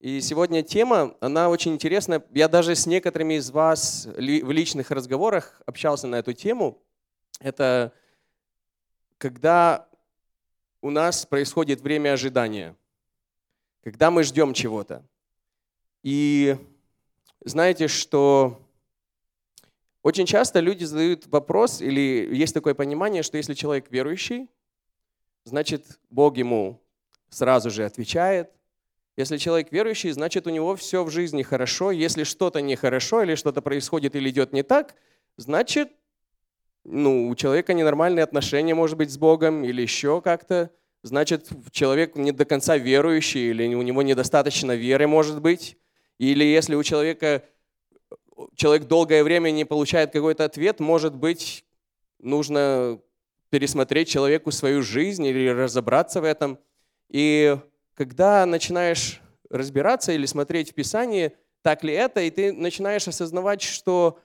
И сегодня тема, она очень интересная. Я даже с некоторыми из вас в личных разговорах общался на эту тему. Это когда у нас происходит время ожидания, когда мы ждем чего-то. И знаете, что очень часто люди задают вопрос, или есть такое понимание, что если человек верующий, значит, Бог ему сразу же отвечает. Если человек верующий, значит, у него все в жизни хорошо. Если что-то нехорошо или что-то происходит или идет не так, значит, ну, у человека ненормальные отношения, может быть, с Богом или еще как-то. Значит, человек не до конца верующий или у него недостаточно веры, может быть. Или если у человека человек долгое время не получает какой-то ответ, может быть, нужно пересмотреть человеку свою жизнь или разобраться в этом. И когда начинаешь разбираться или смотреть в Писании, так ли это, и ты начинаешь осознавать, что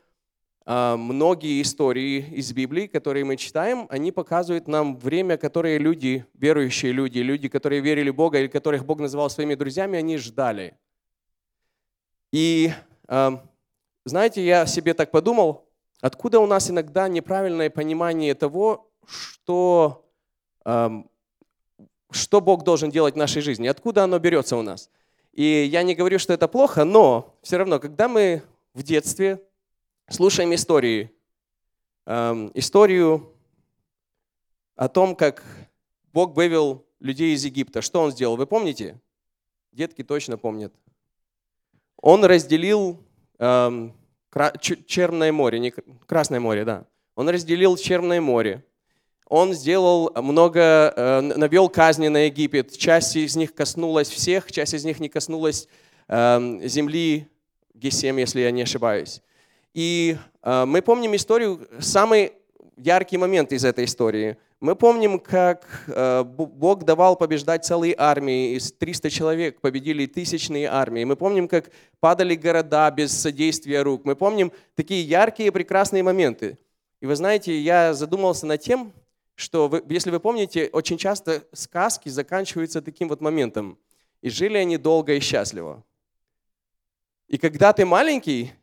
э, многие истории из Библии, которые мы читаем, они показывают нам время, которое люди, верующие люди, люди, которые верили в Бога или которых Бог называл своими друзьями, они ждали. И э, знаете, я себе так подумал, откуда у нас иногда неправильное понимание того, что, эм, что Бог должен делать в нашей жизни, откуда оно берется у нас. И я не говорю, что это плохо, но все равно, когда мы в детстве слушаем истории, эм, историю о том, как Бог вывел людей из Египта, что Он сделал, вы помните? Детки точно помнят. Он разделил Эм, Черное море, не Красное море, да. Он разделил Черное море. Он сделал много, э, навел казни на Египет. Часть из них коснулась всех, часть из них не коснулась эм, земли Гесем, если я не ошибаюсь. И э, мы помним историю, самый яркий момент из этой истории. Мы помним, как э, Бог давал побеждать целые армии, из 300 человек победили тысячные армии. Мы помним, как падали города без содействия рук. Мы помним такие яркие, прекрасные моменты. И вы знаете, я задумался над тем, что, вы, если вы помните, очень часто сказки заканчиваются таким вот моментом. И жили они долго и счастливо. И когда ты маленький,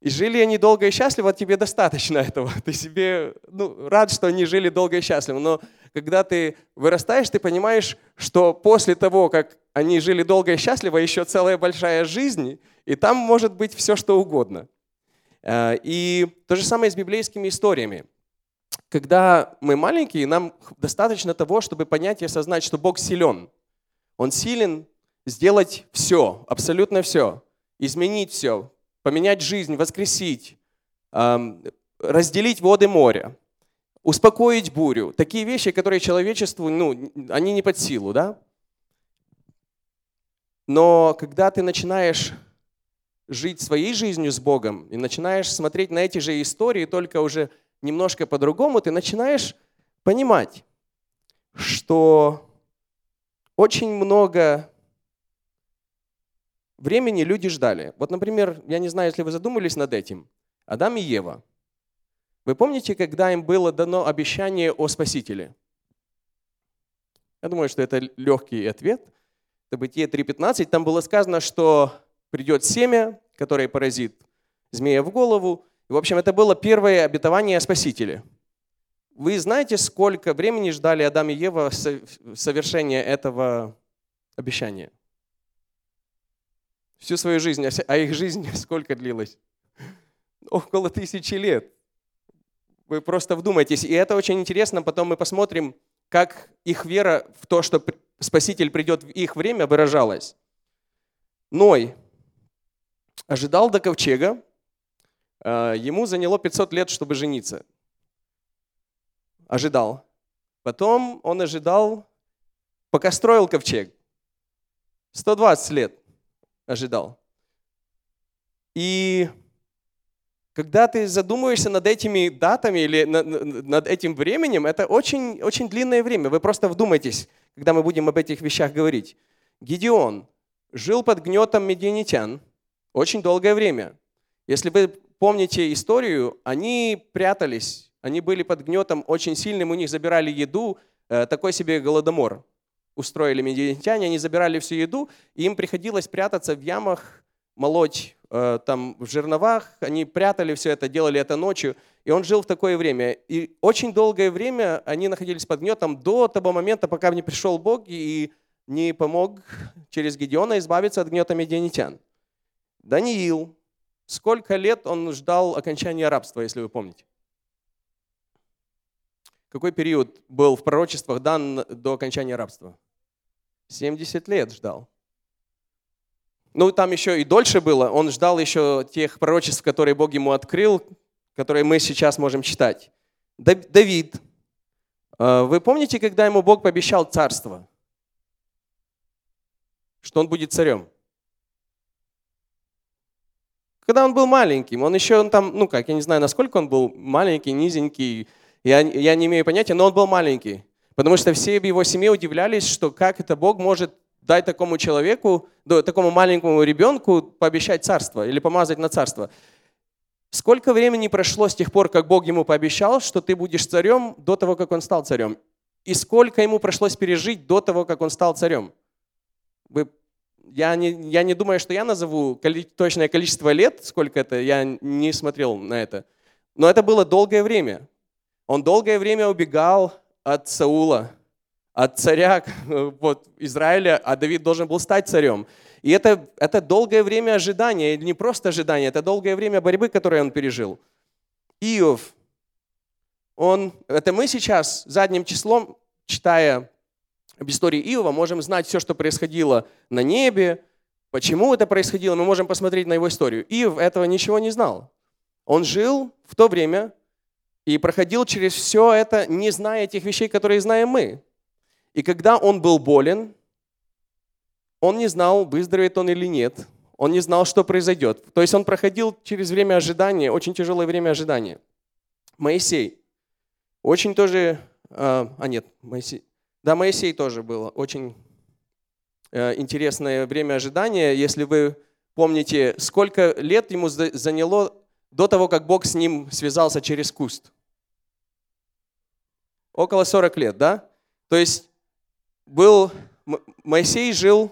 и жили они долго и счастливо, тебе достаточно этого. Ты себе ну, рад, что они жили долго и счастливо. Но когда ты вырастаешь, ты понимаешь, что после того, как они жили долго и счастливо, еще целая большая жизнь, и там может быть все, что угодно. Э, и то же самое с библейскими историями. Когда мы маленькие, нам достаточно того, чтобы понять и осознать, что Бог силен. Он силен сделать все, абсолютно все, изменить все, поменять жизнь, воскресить, разделить воды моря, успокоить бурю. Такие вещи, которые человечеству, ну, они не под силу, да? Но когда ты начинаешь жить своей жизнью с Богом и начинаешь смотреть на эти же истории, только уже немножко по-другому, ты начинаешь понимать, что очень много времени люди ждали. Вот, например, я не знаю, если вы задумались над этим, Адам и Ева. Вы помните, когда им было дано обещание о Спасителе? Я думаю, что это легкий ответ. Это Бытие 3.15. Там было сказано, что придет семя, которое поразит змея в голову. И, в общем, это было первое обетование о Спасителе. Вы знаете, сколько времени ждали Адам и Ева совершения этого обещания? всю свою жизнь, а, а их жизнь сколько длилась? Около тысячи лет. Вы просто вдумайтесь. И это очень интересно. Потом мы посмотрим, как их вера в то, что Спаситель придет в их время, выражалась. Ной ожидал до ковчега. А, ему заняло 500 лет, чтобы жениться. Ожидал. Потом он ожидал, пока строил ковчег. 120 лет ожидал. И когда ты задумываешься над этими датами или над этим временем, это очень, очень длинное время. Вы просто вдумайтесь, когда мы будем об этих вещах говорить. Гедеон жил под гнетом медианитян очень долгое время. Если вы помните историю, они прятались, они были под гнетом очень сильным, у них забирали еду, э, такой себе голодомор устроили медианитяне, они забирали всю еду, и им приходилось прятаться в ямах, молоть э, там в жерновах, они прятали все это, делали это ночью, и он жил в такое время. И очень долгое время они находились под гнетом до того момента, пока не пришел Бог и не помог через Гедеона избавиться от гнета медианитян. Даниил, сколько лет он ждал окончания рабства, если вы помните? Какой период был в пророчествах дан до окончания рабства? 70 лет ждал. Ну, там еще и дольше было. Он ждал еще тех пророчеств, которые Бог ему открыл, которые мы сейчас можем читать. Давид. А, вы помните, когда ему Бог пообещал царство? Что он будет царем? Когда он был маленьким, он еще он там, ну как, я не знаю, насколько он был маленький, низенький, я, я не имею понятия, но он был маленький. Потому что все в его семье удивлялись, что как это Бог может дать такому человеку, такому маленькому ребенку пообещать царство или помазать на царство. Сколько времени прошло с тех пор, как Бог ему пообещал, что ты будешь царем, до того, как он стал царем? И сколько ему пришлось пережить до того, как он стал царем? Вы, я, не, я не думаю, что я назову коли, точное количество лет, сколько это, я не смотрел на это. Но это было долгое время. Он долгое время убегал от Саула, от царя вот, Израиля, а Давид должен был стать царем. И это, это долгое время ожидания, не просто ожидания, это долгое время борьбы, которое он пережил. Иов, он, это мы сейчас задним числом, читая об истории Иова, можем знать все, что происходило на небе, почему это происходило, мы можем посмотреть на его историю. Иов этого ничего не знал. Он жил в то время и проходил через все это, не зная тех вещей, которые знаем мы. И когда он был болен, он не знал, выздоровеет он или нет. Он не знал, что произойдет. То есть он проходил через время ожидания, очень тяжелое время ожидания. Моисей. Очень тоже... А, а нет, Моисей. Да, Моисей тоже было очень э, интересное время ожидания. Если вы помните, сколько лет ему заняло до того, как Бог с ним связался через куст? Около 40 лет, да? То есть был, Моисей жил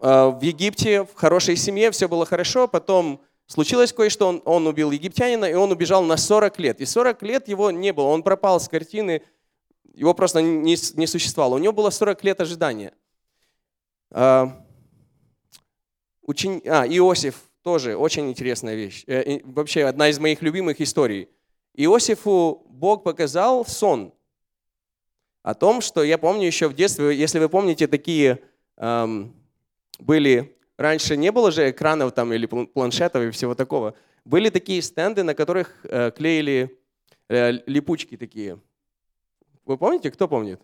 э, в Египте, в хорошей семье, все было хорошо, потом случилось кое-что, он, он убил египтянина, и он убежал на 40 лет. И 40 лет его не было, он пропал с картины, его просто не, не существовало. У него было 40 лет ожидания. Э, учень... А, Иосиф тоже очень интересная вещь. Э, вообще одна из моих любимых историй. Иосифу Бог показал сон – о том, что я помню еще в детстве, если вы помните, такие эм, были, раньше не было же экранов там или планшетов и всего такого, были такие стенды, на которых э, клеили э, липучки такие. Вы помните, кто помнит?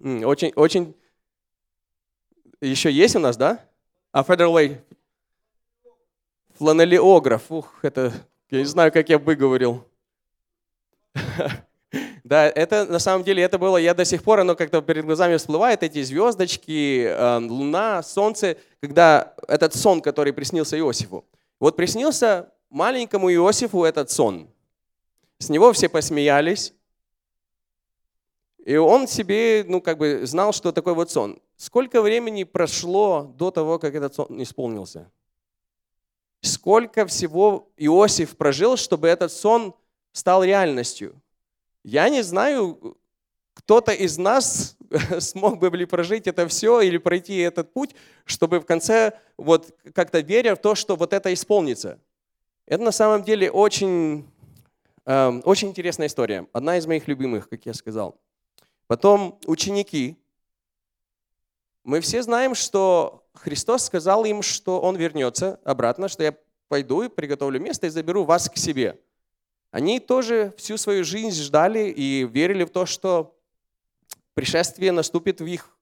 Очень, очень... Еще есть у нас, да? А Federal Way? Фланелиограф. Ух, это... Я не знаю, как я бы говорил. Да, это на самом деле это было, я до сих пор, оно как-то перед глазами всплывает, эти звездочки, э, луна, солнце, когда этот сон, который приснился Иосифу. Вот приснился маленькому Иосифу этот сон. С него все посмеялись, и он себе, ну, как бы знал, что такой вот сон. Сколько времени прошло до того, как этот сон исполнился? Сколько всего Иосиф прожил, чтобы этот сон стал реальностью? Я не знаю, кто-то из нас смог бы ли прожить это все или пройти этот путь, чтобы в конце вот как-то веря в то, что вот это исполнится. Это на самом деле очень, э, очень интересная история. Одна из моих любимых, как я сказал. Потом ученики. Мы все знаем, что Христос сказал им, что Он вернется обратно, что я пойду и приготовлю место и заберу вас к себе. Они тоже всю свою жизнь ждали и верили в то, что пришествие наступит в их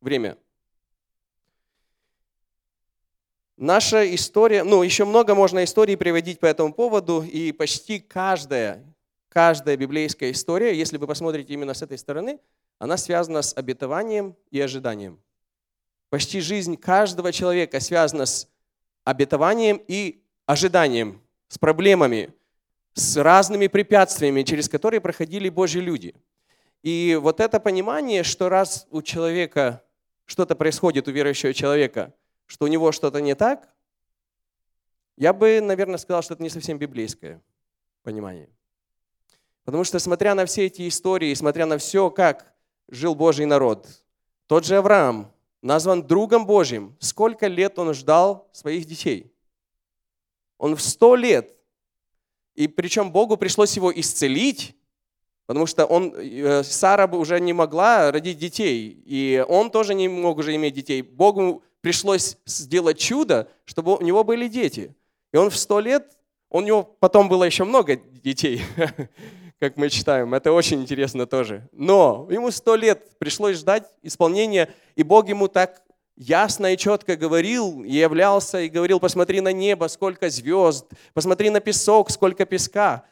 время. Наша история, ну, еще много можно историй приводить по этому поводу, и почти каждая, каждая библейская история, если вы посмотрите именно с этой стороны, она связана с обетованием и ожиданием. Почти жизнь каждого человека связана с обетованием и ожиданием, с проблемами, с разными препятствиями, через которые проходили Божьи люди. И вот это понимание, что раз у человека что-то происходит, у верующего человека, что у него что-то не так, я бы, наверное, сказал, что это не совсем библейское понимание. Потому что, смотря на все эти истории, смотря на все, как жил Божий народ, тот же Авраам назван другом Божьим. Сколько лет он ждал своих детей? Он в сто лет. И причем Богу пришлось его исцелить, потому что он, э, Сара уже не могла родить детей, и он тоже не мог уже иметь детей. Богу пришлось сделать чудо, чтобы у него были дети. И он в сто лет, у него потом было еще много детей, как мы читаем. Это очень интересно тоже. Но ему сто лет пришлось ждать исполнения, и Бог ему так ясно и четко говорил, и являлся, и говорил, посмотри на небо, сколько звезд, посмотри на песок, сколько песка.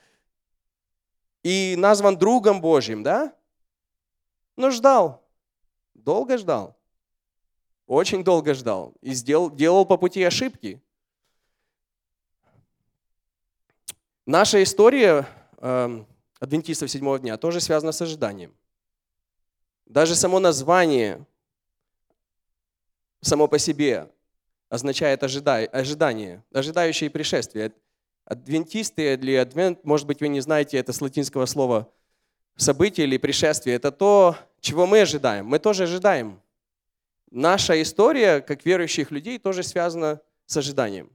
И назван другом Божьим, да? Но ждал, долго ждал, очень долго ждал, и сделал, делал по пути ошибки. Наша история э, адвентистов седьмого дня тоже связана с ожиданием. Даже само название само по себе означает ожидай, ожидание, ожидающее пришествие. Адвентисты или адвент, может быть, вы не знаете, это с латинского слова событие или пришествие. Это то, чего мы ожидаем. Мы тоже ожидаем. Наша история, как верующих людей, тоже связана с ожиданием.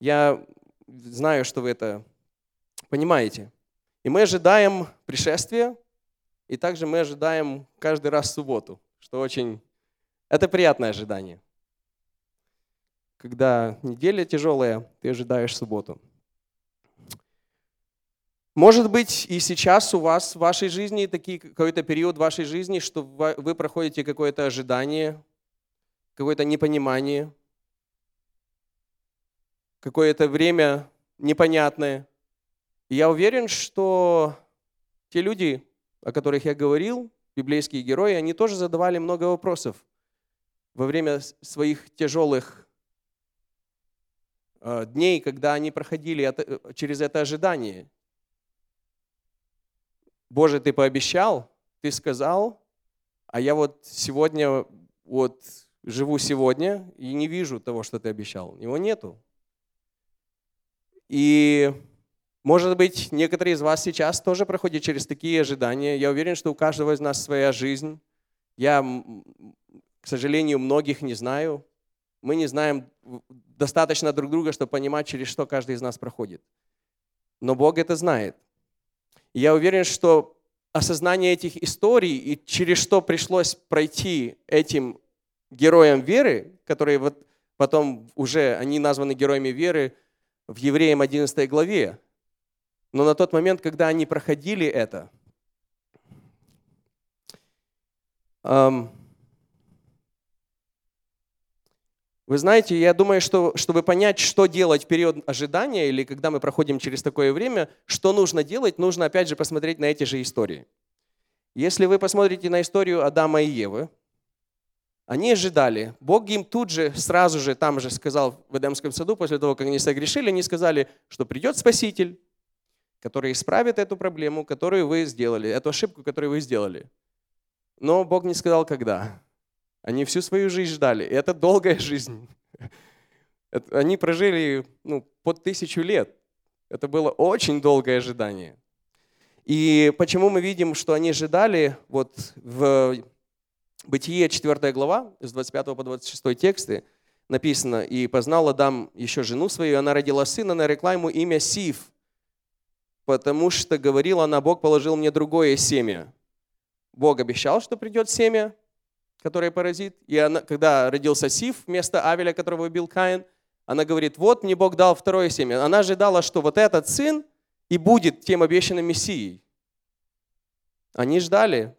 Я знаю, что вы это понимаете. И мы ожидаем пришествия, и также мы ожидаем каждый раз субботу, что очень... Это приятное ожидание. Когда неделя тяжелая, ты ожидаешь субботу. Может быть, и сейчас у вас в вашей жизни такие, какой-то период вашей жизни, что вы проходите какое-то ожидание, какое-то непонимание, какое-то время непонятное. Я уверен, что те люди, о которых я говорил, библейские герои, они тоже задавали много вопросов во время своих тяжелых э, дней, когда они проходили через это ожидание. Боже, ты пообещал, ты сказал, а я вот сегодня вот живу сегодня и не вижу того, что ты обещал. Его нету. И может быть, некоторые из вас сейчас тоже проходят через такие ожидания. Я уверен, что у каждого из нас своя жизнь. Я, к сожалению, многих не знаю. Мы не знаем достаточно друг друга, чтобы понимать, через что каждый из нас проходит. Но Бог это знает. И я уверен, что осознание этих историй и через что пришлось пройти этим героям веры, которые вот потом уже, они названы героями веры в Евреям 11 главе, но на тот момент, когда они проходили это, вы знаете, я думаю, что чтобы понять, что делать в период ожидания или когда мы проходим через такое время, что нужно делать, нужно опять же посмотреть на эти же истории. Если вы посмотрите на историю Адама и Евы, они ожидали. Бог им тут же, сразу же, там же сказал в Эдемском саду, после того, как они согрешили, они сказали, что придет Спаситель, который исправит эту проблему, которую вы сделали, эту ошибку, которую вы сделали. Но Бог не сказал, когда. Они всю свою жизнь ждали. И это долгая жизнь. Они прожили ну, под тысячу лет. Это было очень долгое ожидание. И почему мы видим, что они ожидали, вот в Бытие 4 глава, с 25 по 26 тексты, написано, «И познал Адам еще жену свою, и она родила сына, нарекла ему имя Сив, потому что говорила она, Бог положил мне другое семя. Бог обещал, что придет семя, которое поразит. И она, когда родился Сиф вместо Авеля, которого убил Каин, она говорит, вот мне Бог дал второе семя. Она ожидала, что вот этот сын и будет тем обещанным Мессией. Они ждали.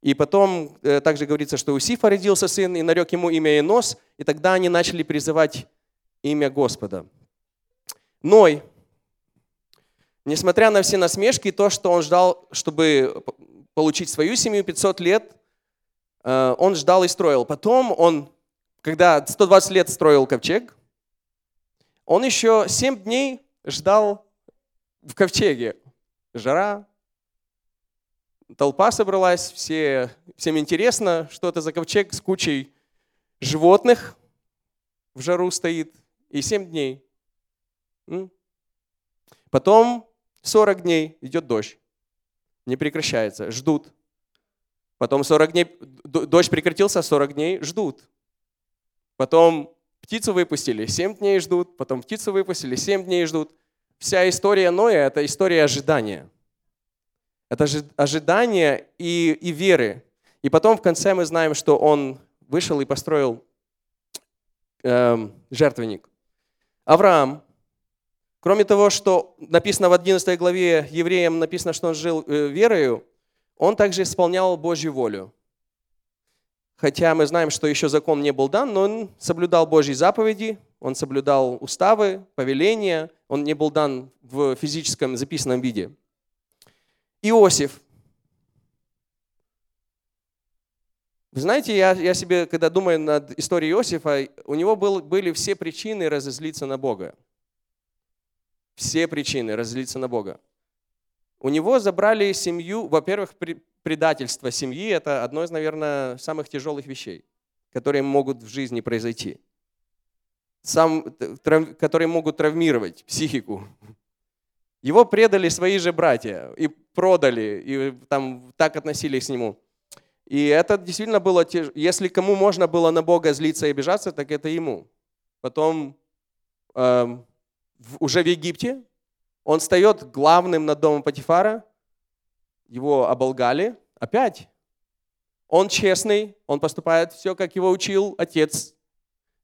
И потом э, также говорится, что у Сифа родился сын, и нарек ему имя Енос, и тогда они начали призывать имя Господа. Ной Несмотря на все насмешки и то, что он ждал, чтобы получить свою семью 500 лет, э, он ждал и строил. Потом он, когда 120 лет строил ковчег, он еще 7 дней ждал в ковчеге. Жара, толпа собралась, все, всем интересно, что это за ковчег с кучей животных в жару стоит, и 7 дней. Потом 40 дней идет дождь, не прекращается, ждут. Потом 40 дней, дождь прекратился, 40 дней ждут. Потом птицу выпустили, 7 дней ждут, потом птицу выпустили, 7 дней ждут. Вся история Ноя – это история ожидания. Это ожидание и, и веры. И потом в конце мы знаем, что он вышел и построил э, жертвенник. Авраам, кроме того, что написано в 11 главе евреям, написано, что он жил э, верою, он также исполнял Божью волю. Хотя мы знаем, что еще закон не был дан, но он соблюдал Божьи заповеди, он соблюдал уставы, повеления, он не был дан в физическом записанном виде. Иосиф. Вы знаете, я, я себе, когда думаю над историей Иосифа, у него был, были все причины разозлиться на Бога. Все причины разозлиться на Бога. У него забрали семью, во-первых, предательство семьи – это одно из, наверное, самых тяжелых вещей, которые могут в жизни произойти. Сам, трав, которые могут травмировать психику. Его предали свои же братья и продали, и там так относились к нему. И это действительно было, если кому можно было на Бога злиться и обижаться, так это ему. Потом э, уже в Египте он встает главным над домом Патифара, его оболгали, опять. Он честный, он поступает все, как его учил отец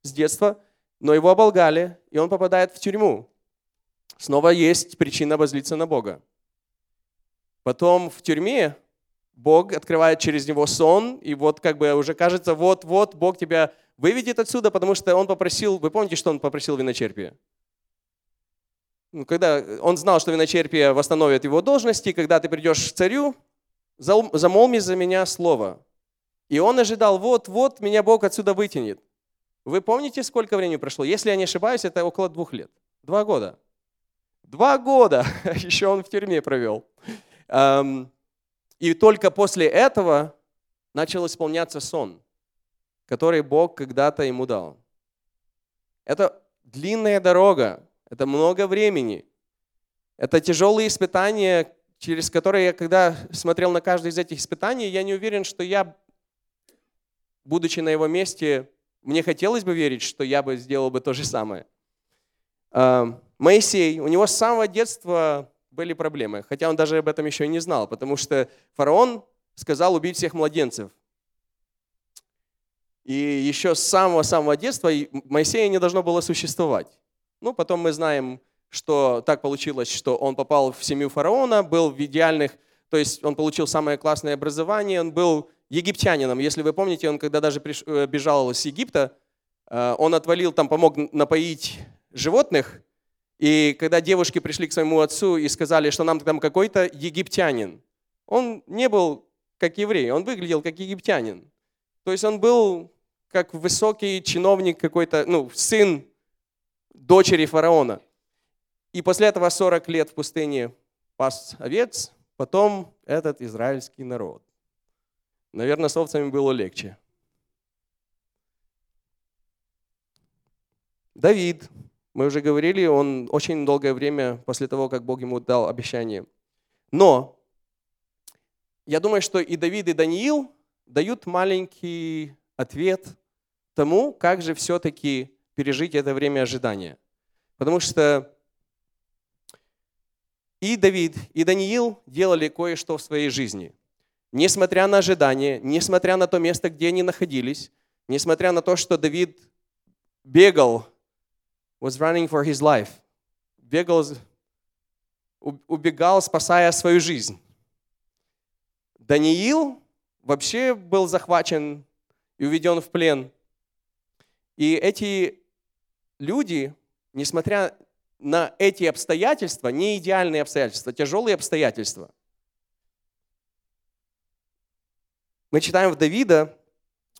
с детства, но его оболгали, и он попадает в тюрьму. Снова есть причина возлиться на Бога. Потом в тюрьме Бог открывает через него сон, и вот как бы уже кажется, вот-вот Бог тебя выведет отсюда, потому что он попросил, вы помните, что он попросил виночерпия? Ну, когда он знал, что виночерпие восстановит его должности, когда ты придешь к царю, замолми за меня слово. И он ожидал, вот-вот меня Бог отсюда вытянет. Вы помните, сколько времени прошло? Если я не ошибаюсь, это около двух лет. Два года. Два года еще он в тюрьме провел. И только после этого начал исполняться сон, который Бог когда-то ему дал. Это длинная дорога, это много времени. Это тяжелые испытания, через которые я, когда смотрел на каждое из этих испытаний, я не уверен, что я, будучи на его месте, мне хотелось бы верить, что я бы сделал бы то же самое. Моисей, у него с самого детства были проблемы, хотя он даже об этом еще и не знал, потому что фараон сказал убить всех младенцев. И еще с самого-самого детства Моисея не должно было существовать. Ну, потом мы знаем, что так получилось, что он попал в семью фараона, был в идеальных, то есть он получил самое классное образование, он был египтянином. Если вы помните, он когда даже приш... Э, бежал с Египта, э, он отвалил, там помог напоить животных, и когда девушки пришли к своему отцу и сказали, что нам там какой-то египтянин, он не был как еврей, он выглядел как египтянин. То есть он был как высокий чиновник какой-то, ну, сын дочери фараона. И после этого 40 лет в пустыне пас овец, потом этот израильский народ. Наверное, с овцами было легче. Давид, мы уже говорили, он очень долгое время после того, как Бог ему дал обещание. Но я думаю, что и Давид, и Даниил дают маленький ответ тому, как же все-таки пережить это время ожидания. Потому что и Давид, и Даниил делали кое-что в своей жизни. Несмотря на ожидания, несмотря на то место, где они находились, несмотря на то, что Давид бегал was running for his life. Бегал, убегал, спасая свою жизнь. Даниил вообще был захвачен и уведен в плен. И эти люди, несмотря на эти обстоятельства, не идеальные обстоятельства, тяжелые обстоятельства, мы читаем в Давида,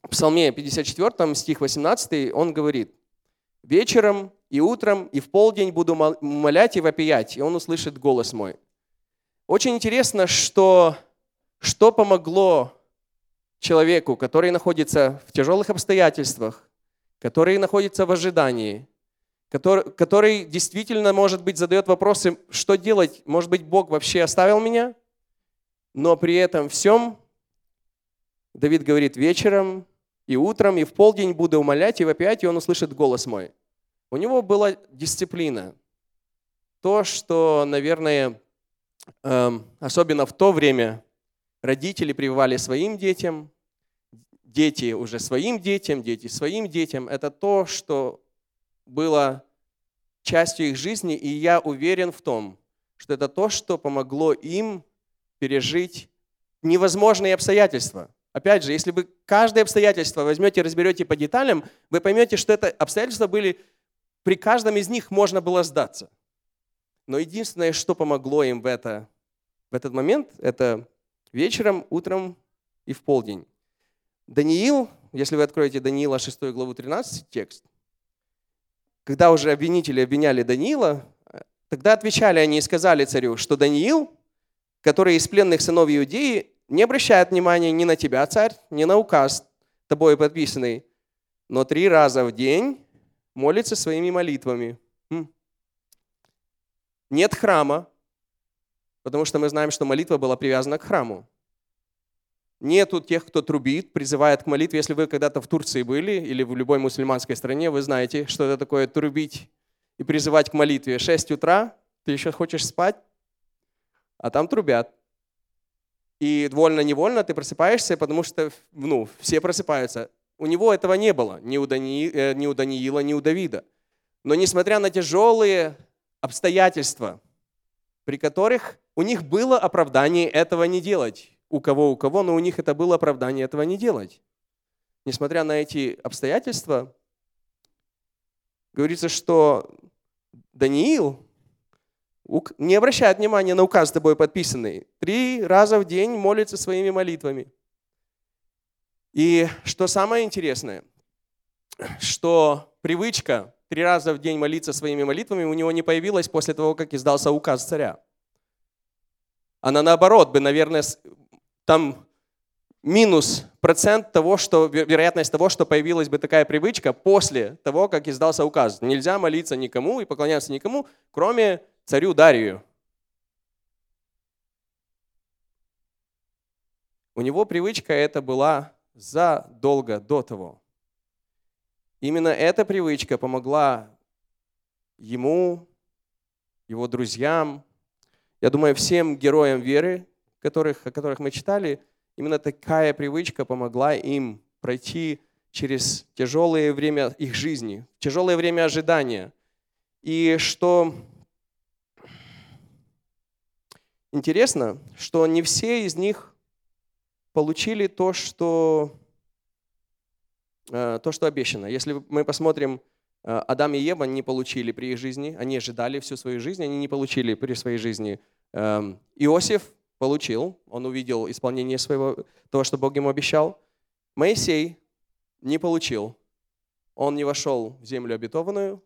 в Псалме 54, стих 18, он говорит, «Вечером и утром, и в полдень буду молять и вопиять, и он услышит голос мой. Очень интересно, что что помогло человеку, который находится в тяжелых обстоятельствах, который находится в ожидании, который, который действительно, может быть, задает вопросы, что делать, может быть, Бог вообще оставил меня, но при этом всем Давид говорит, вечером и утром, и в полдень буду умолять, и в опять, и он услышит голос мой. У него была дисциплина. То, что, наверное, эм, особенно в то время родители прививали своим детям, дети уже своим детям, дети своим детям, это то, что было частью их жизни, и я уверен в том, что это то, что помогло им пережить невозможные обстоятельства. Опять же, если вы каждое обстоятельство возьмете разберете по деталям, вы поймете, что это обстоятельства были, при каждом из них можно было сдаться. Но единственное, что помогло им в, это, в этот момент, это вечером, утром и в полдень. Даниил, если вы откроете Даниила 6 главу 13 текст, когда уже обвинители обвиняли Даниила, тогда отвечали они и сказали царю, что Даниил, который из пленных сынов Иудеи, не обращает внимания ни на тебя, царь, ни на указ тобой подписанный, но три раза в день молится своими молитвами. Хм. Нет храма, потому что мы знаем, что молитва была привязана к храму. Нету тех, кто трубит, призывает к молитве. Если вы когда-то в Турции были или в любой мусульманской стране, вы знаете, что это такое трубить и призывать к молитве. 6 утра, ты еще хочешь спать, а там трубят. И вольно-невольно ты просыпаешься, потому что ну, все просыпаются. У него этого не было, ни у, Дани, э, ни у Даниила, ни у Давида. Но несмотря на тяжелые обстоятельства, при которых у них было оправдание этого не делать, у кого, у кого, но у них это было оправдание этого не делать. Несмотря на эти обстоятельства, говорится, что Даниил не обращает внимания на указ с тобой подписанный. Три раза в день молится своими молитвами. И что самое интересное, что привычка три раза в день молиться своими молитвами у него не появилась после того, как издался указ царя. Она наоборот бы, наверное, там минус процент того, что, вероятность того, что появилась бы такая привычка после того, как издался указ. Нельзя молиться никому и поклоняться никому, кроме царю Дарию. У него привычка эта была задолго до того. Именно эта привычка помогла ему, его друзьям, я думаю, всем героям веры, которых, о которых мы читали, именно такая привычка помогла им пройти через тяжелое время их жизни, тяжелое время ожидания. И что интересно, что не все из них получили то, что, э, то, что обещано. Если мы посмотрим, э, Адам и Ева не получили при их жизни, они ожидали всю свою жизнь, они не получили при своей жизни. Эм, Иосиф получил, он увидел исполнение своего, того, что Бог ему обещал. Моисей не получил, он не вошел в землю обетованную.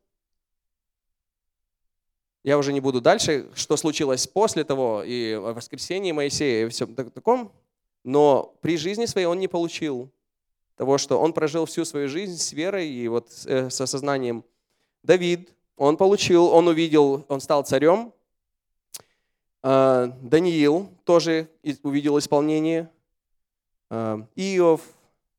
Я уже не буду дальше, что случилось после того, и о воскресении Моисея, и все таком. Но при жизни своей он не получил того, что он прожил всю свою жизнь с верой и вот э, с осознанием. Давид, он получил, он увидел, он стал царем, Даниил тоже увидел исполнение. А, Иов.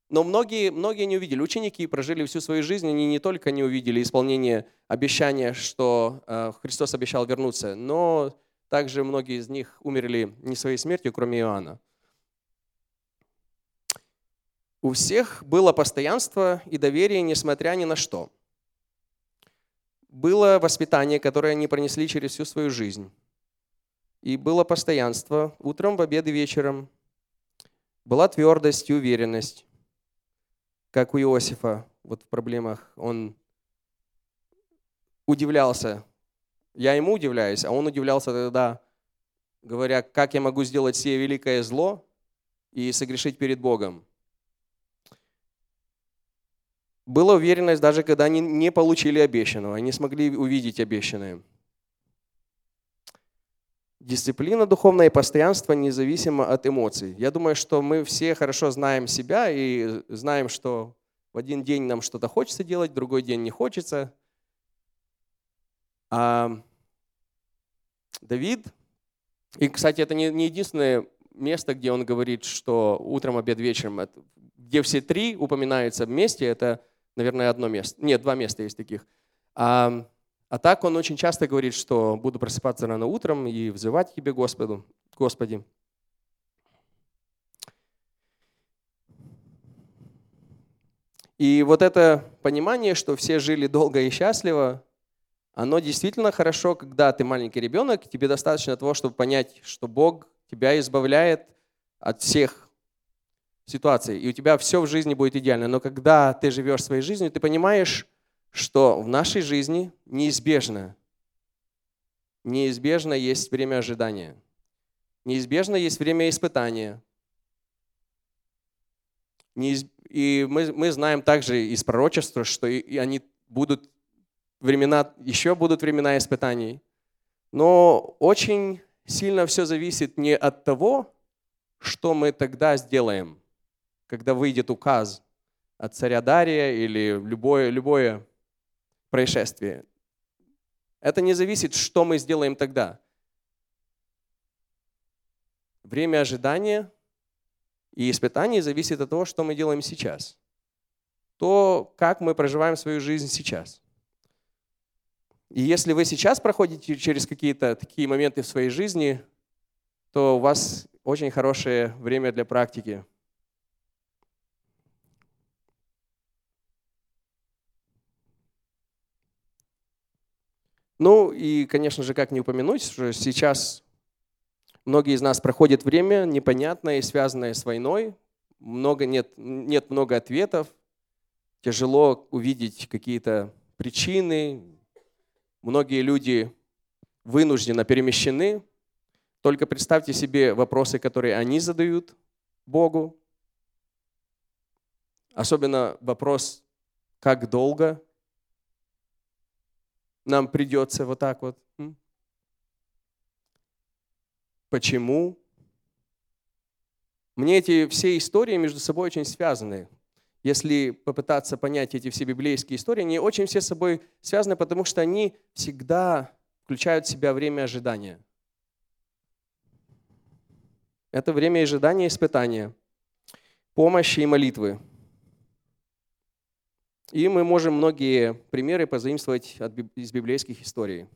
Но многие, многие не увидели. Ученики прожили всю свою жизнь, они не только не увидели исполнение обещания, что а, Христос обещал вернуться, но также многие из них умерли не своей смертью, кроме Иоанна. У всех было постоянство и доверие, несмотря ни на что. Было воспитание, которое они пронесли через всю свою жизнь. И было постоянство утром, в обед и вечером. Была твердость и уверенность, как у Иосифа вот в проблемах. Он удивлялся. Я ему удивляюсь, а он удивлялся тогда, говоря, как я могу сделать сие великое зло и согрешить перед Богом. Была уверенность, даже когда они не получили обещанного, они смогли увидеть обещанное. Дисциплина духовная и постоянство независимо от эмоций. Я думаю, что мы все хорошо знаем себя и знаем, что в один день нам что-то хочется делать, в другой день не хочется. А Давид, и, кстати, это не, единственное место, где он говорит, что утром, обед, вечером, где все три упоминаются вместе, это, наверное, одно место. Нет, два места есть таких. А, а так он очень часто говорит, что буду просыпаться рано утром и взывать тебе, Господу, Господи. И вот это понимание, что все жили долго и счастливо, оно действительно хорошо, когда ты маленький ребенок, тебе достаточно того, чтобы понять, что Бог тебя избавляет от всех ситуаций, и у тебя все в жизни будет идеально. Но когда ты живешь своей жизнью, ты понимаешь, что в нашей жизни неизбежно, неизбежно есть время ожидания, неизбежно есть время испытания. И мы, мы знаем также из пророчества, что и они будут времена, еще будут времена испытаний. Но очень сильно все зависит не от того, что мы тогда сделаем, когда выйдет указ от царя Дария или любое, любое происшествие. Это не зависит, что мы сделаем тогда. Время ожидания и испытаний зависит от того, что мы делаем сейчас. То, как мы проживаем свою жизнь сейчас. И если вы сейчас проходите через какие-то такие моменты в своей жизни, то у вас очень хорошее время для практики. Ну и, конечно же, как не упомянуть, что сейчас многие из нас проходят время непонятное и связанное с войной. Много, нет, нет много ответов. Тяжело увидеть какие-то причины, Многие люди вынужденно перемещены. Только представьте себе вопросы, которые они задают Богу. Особенно вопрос, как долго нам придется вот так вот. Почему? Мне эти все истории между собой очень связаны если попытаться понять эти все библейские истории, они очень все с собой связаны, потому что они всегда включают в себя время ожидания. Это время ожидания испытания, помощи и молитвы. И мы можем многие примеры позаимствовать из библейских историй.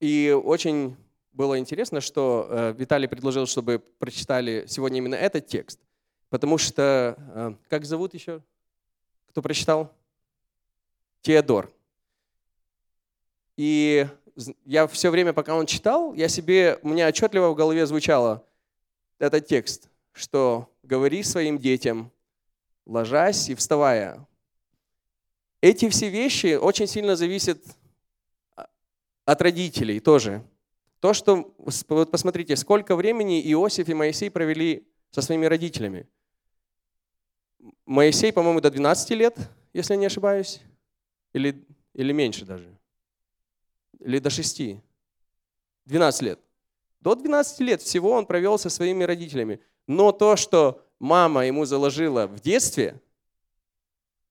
И очень было интересно, что э, Виталий предложил, чтобы прочитали сегодня именно этот текст, потому что, э, как зовут еще? Кто прочитал? Теодор. И я все время, пока он читал, я себе, у меня отчетливо в голове звучало этот текст, что «говори своим детям, ложась и вставая». Эти все вещи очень сильно зависят а, от родителей тоже. То, что, вот посмотрите, сколько времени Иосиф и Моисей провели со своими родителями. Моисей, по-моему, до 12 лет, если не ошибаюсь, или, или меньше даже, или до 6, 12 лет. До 12 лет всего он провел со своими родителями. Но то, что мама ему заложила в детстве,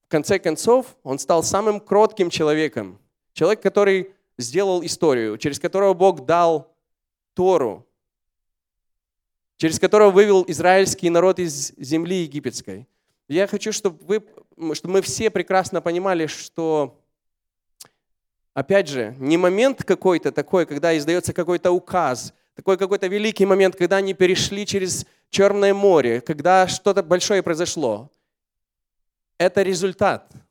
в конце концов, он стал самым кротким человеком. Человек, который сделал историю, через которого Бог дал Тору, через которого вывел израильский народ из земли египетской. Я хочу, чтобы, вы, чтобы мы все прекрасно понимали, что, опять же, не момент какой-то такой, когда издается какой-то указ, такой какой-то великий момент, когда они перешли через Черное море, когда что-то большое произошло. Это результат –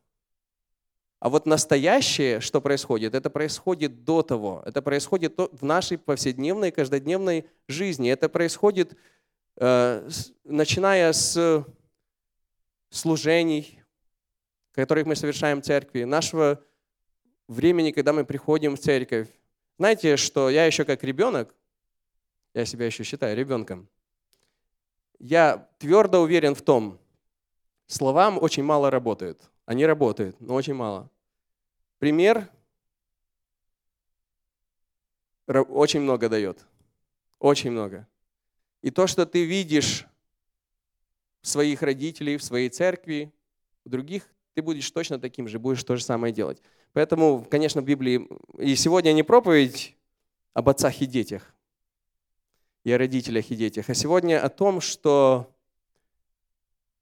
а вот настоящее, что происходит, это происходит до того. Это происходит в нашей повседневной, каждодневной жизни. Это происходит, э, начиная с служений, которых мы совершаем в церкви, нашего времени, когда мы приходим в церковь. Знаете, что я еще как ребенок, я себя еще считаю ребенком, я твердо уверен в том, словам очень мало работают. Они работают, но очень мало. Пример очень много дает. Очень много. И то, что ты видишь в своих родителей, в своей церкви, в других, ты будешь точно таким же, будешь то же самое делать. Поэтому, конечно, в Библии, и сегодня не проповедь об отцах и детях, и о родителях и детях, а сегодня о том, что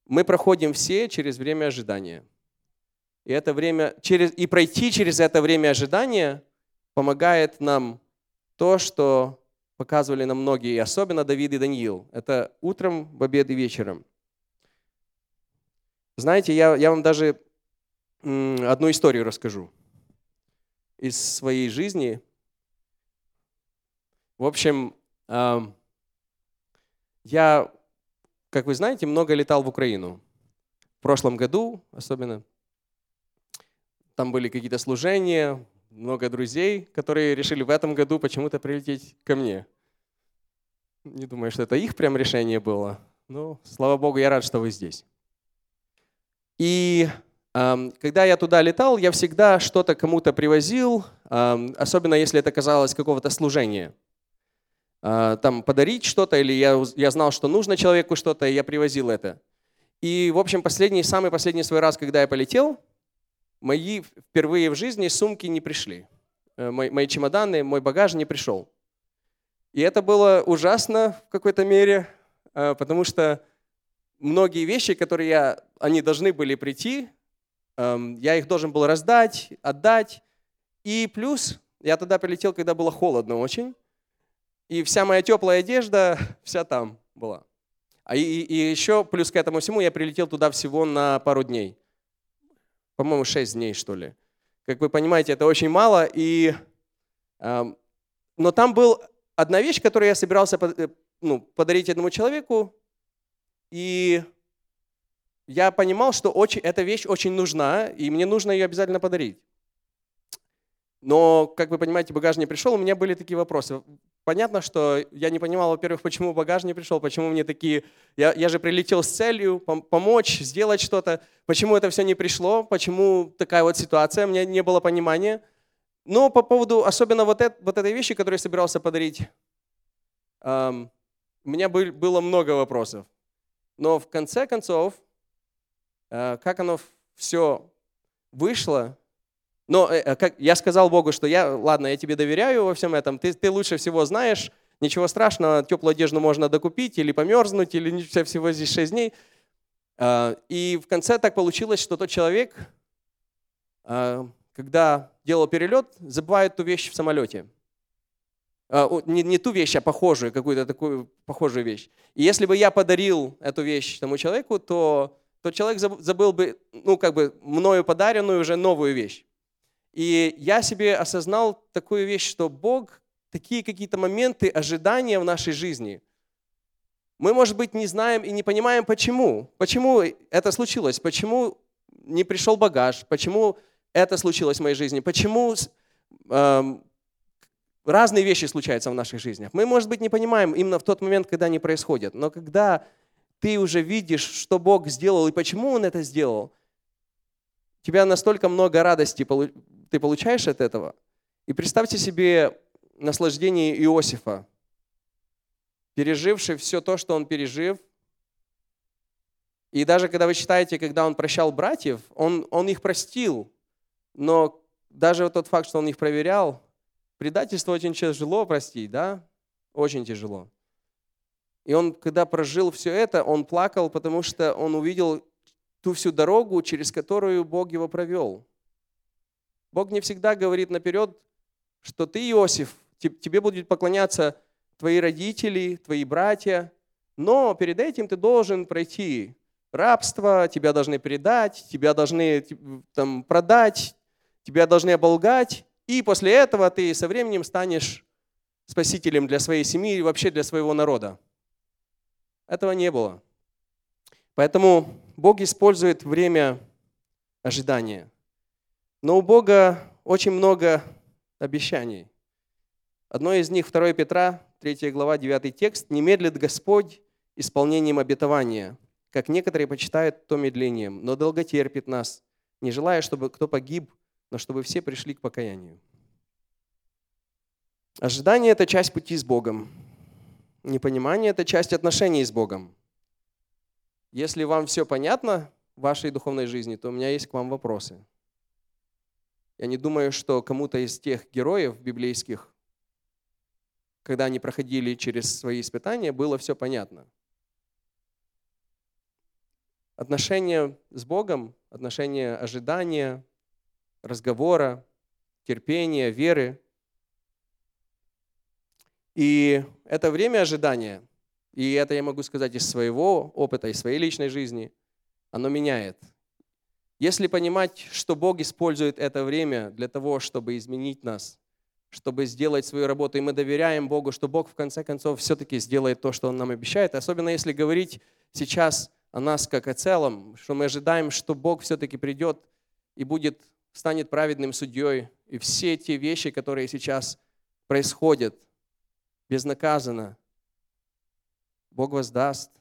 мы проходим все через время ожидания. И это время, через, и пройти через это время ожидания помогает нам то, что показывали нам многие, особенно Давид и Даниил. Это утром, в обед и вечером. Знаете, я, я вам даже одну историю расскажу из своей жизни. В общем, я, как вы знаете, много летал в Украину. В прошлом году особенно. Там были какие-то служения, много друзей, которые решили в этом году почему-то прилететь ко мне. Не думаю, что это их прям решение было. Но, слава Богу, я рад, что вы здесь. И когда я туда летал, я всегда что-то кому-то привозил, особенно если это казалось какого-то служения. Э, там подарить что-то, или я, я знал, что нужно человеку что-то, и я привозил это. И, в общем, последний, самый последний свой раз, когда я полетел, мои впервые в жизни сумки не пришли. Э, мои, мои чемоданы, мой багаж не пришел. И это было ужасно в какой-то мере, э, потому что многие вещи, которые я, они должны были прийти, эм, я их должен был раздать, отдать. И плюс я тогда прилетел, когда было холодно очень, и вся моя теплая одежда вся там была. А и, и еще плюс к этому всему я прилетел туда всего на пару дней по-моему, 6 дней, что ли. Как вы понимаете, это очень мало. И, э, но там была одна вещь, которую я собирался э, ну, подарить этому человеку, и я понимал, что очень, эта вещь очень нужна, и мне нужно ее обязательно подарить. Но, как вы понимаете, багаж не пришел, у меня были такие вопросы. Понятно, что я не понимал, во-первых, почему багаж не пришел, почему мне такие... Я, я же прилетел с целью помочь, сделать что-то. Почему это все не пришло, почему такая вот ситуация, мне не было понимания. Но по поводу, особенно вот, это, вот этой вещи, которую я собирался подарить, эм, у меня был, было много вопросов. Но в конце концов, э, как оно все вышло, но э, э, как я сказал Богу, что я, ладно, я тебе доверяю во всем этом, ты, ты лучше всего знаешь, ничего страшного, теплую одежду можно докупить или померзнуть, или всего здесь 6 дней. А, и в конце так получилось, что тот человек, а, когда делал перелет, забывает ту вещь в самолете. А, не, не ту вещь, а похожую, какую-то такую похожую вещь. И если бы я подарил эту вещь тому человеку, то тот человек забыл бы, ну, как бы, мною подаренную уже новую вещь. И я себе осознал такую вещь, что Бог, такие какие-то моменты ожидания в нашей жизни, мы, может быть, не знаем и не понимаем, почему. Почему это случилось, почему не пришел багаж, почему это случилось в моей жизни, почему э, разные вещи случаются в наших жизнях. Мы, может быть, не понимаем именно в тот момент, когда они происходят, но когда ты уже видишь, что Бог сделал и почему Он это сделал, у тебя настолько много радости ты получаешь от этого. И представьте себе наслаждение Иосифа, переживший все то, что он пережив. И даже когда вы читаете, когда он прощал братьев, он, он их простил. Но даже тот факт, что он их проверял, предательство очень тяжело простить, да? Очень тяжело. И он, когда прожил все это, он плакал, потому что он увидел ту всю дорогу, через которую Бог его провел. Бог не всегда говорит наперед, что ты, Иосиф, тебе будут поклоняться твои родители, твои братья, но перед этим ты должен пройти рабство, тебя должны предать, тебя должны там, продать, тебя должны оболгать, и после этого ты со временем станешь спасителем для своей семьи и вообще для своего народа. Этого не было. Поэтому Бог использует время ожидания. Но у Бога очень много обещаний. Одно из них, 2 Петра, 3 глава, 9 текст. «Не медлит Господь исполнением обетования, как некоторые почитают то медлением, но долготерпит нас, не желая, чтобы кто погиб, но чтобы все пришли к покаянию». Ожидание – это часть пути с Богом. Непонимание – это часть отношений с Богом. Если вам все понятно в вашей духовной жизни, то у меня есть к вам вопросы. Я не думаю, что кому-то из тех героев библейских, когда они проходили через свои испытания, было все понятно. Отношения с Богом, отношения ожидания, разговора, терпения, веры. И это время ожидания, и это я могу сказать из своего опыта, из своей личной жизни, оно меняет. Если понимать, что Бог использует это время для того, чтобы изменить нас, чтобы сделать свою работу, и мы доверяем Богу, что Бог в конце концов все-таки сделает то, что Он нам обещает, особенно если говорить сейчас о нас как о целом, что мы ожидаем, что Бог все-таки придет и будет, станет праведным судьей, и все те вещи, которые сейчас происходят безнаказанно, Бог воздаст.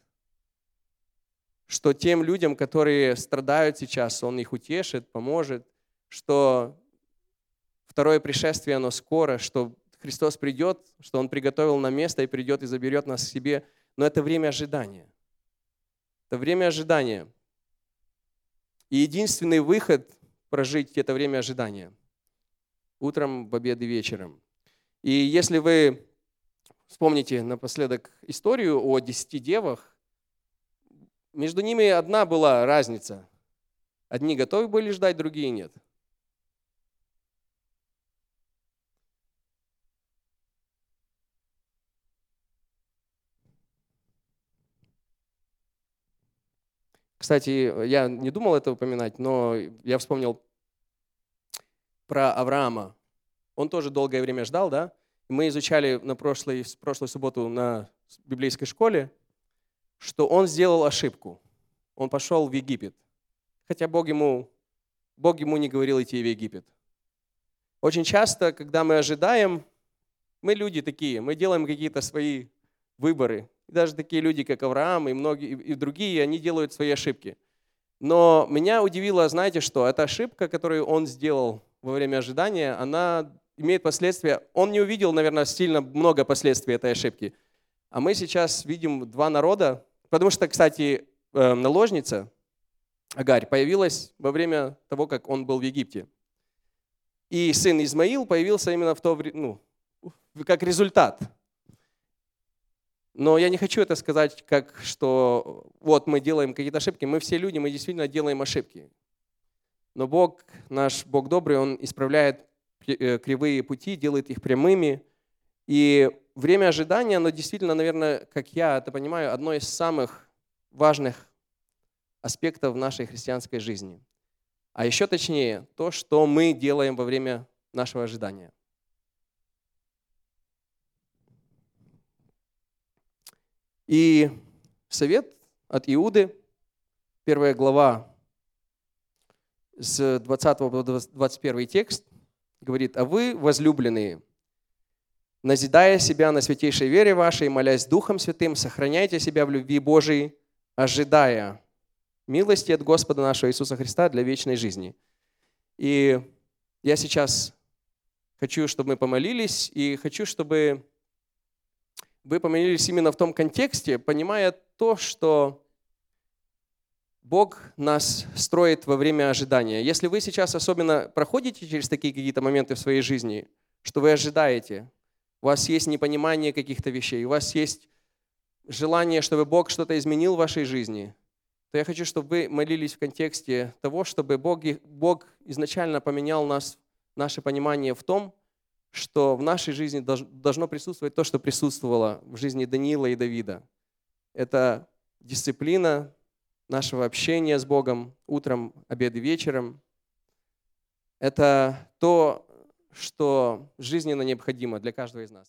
Что тем людям, которые страдают сейчас, Он их утешит, поможет, что второе пришествие, оно скоро, что Христос придет, что Он приготовил нам место и придет и заберет нас к себе. Но это время ожидания. Это время ожидания. И единственный выход прожить это время ожидания. Утром, в обед и вечером. И если вы Вспомните напоследок историю о десяти девах. Между ними одна была разница. Одни готовы были ждать, другие нет. Кстати, я не думал это упоминать, но я вспомнил про Авраама. Он тоже долгое время ждал, да? мы изучали на прошлой, прошлой субботу на библейской школе, что он сделал ошибку. Он пошел в Египет. Хотя Бог ему, Бог ему не говорил идти в Египет. Очень часто, когда мы ожидаем, мы люди такие, мы делаем какие-то свои выборы. И даже такие люди, как Авраам и многие и другие, они делают свои ошибки. Но меня удивило, знаете что, эта ошибка, которую он сделал во время ожидания, она имеет последствия. Он не увидел, наверное, сильно много последствий этой ошибки. А мы сейчас видим два народа, потому что, кстати, э, наложница Агарь появилась во время того, как он был в Египте. И сын Измаил появился именно в то время, ну, как результат. Но я не хочу это сказать, как что вот мы делаем какие-то ошибки. Мы все люди, мы действительно делаем ошибки. Но Бог, наш Бог добрый, Он исправляет Э, кривые пути, делает их прямыми. И время ожидания, оно действительно, наверное, как я это понимаю, одно из самых важных аспектов нашей христианской жизни. А еще точнее, то, что мы делаем во время нашего ожидания. И совет от Иуды, первая глава, с 20 по 21 текст – говорит, а вы, возлюбленные, назидая себя на святейшей вере вашей, молясь Духом Святым, сохраняйте себя в любви Божией, ожидая милости от Господа нашего Иисуса Христа для вечной жизни. И я сейчас хочу, чтобы мы помолились, и хочу, чтобы вы помолились именно в том контексте, понимая то, что Бог нас строит во время ожидания. Если вы сейчас особенно проходите через такие какие-то моменты в своей жизни, что вы ожидаете, у вас есть непонимание каких-то вещей, у вас есть желание, чтобы Бог что-то изменил в вашей жизни, то я хочу, чтобы вы молились в контексте того, чтобы Бог, Бог изначально поменял нас, наше понимание в том, что в нашей жизни должно присутствовать то, что присутствовало в жизни Даниила и Давида. Это дисциплина, нашего общения с Богом утром, обед и вечером. Это то, что жизненно необходимо для каждого из нас.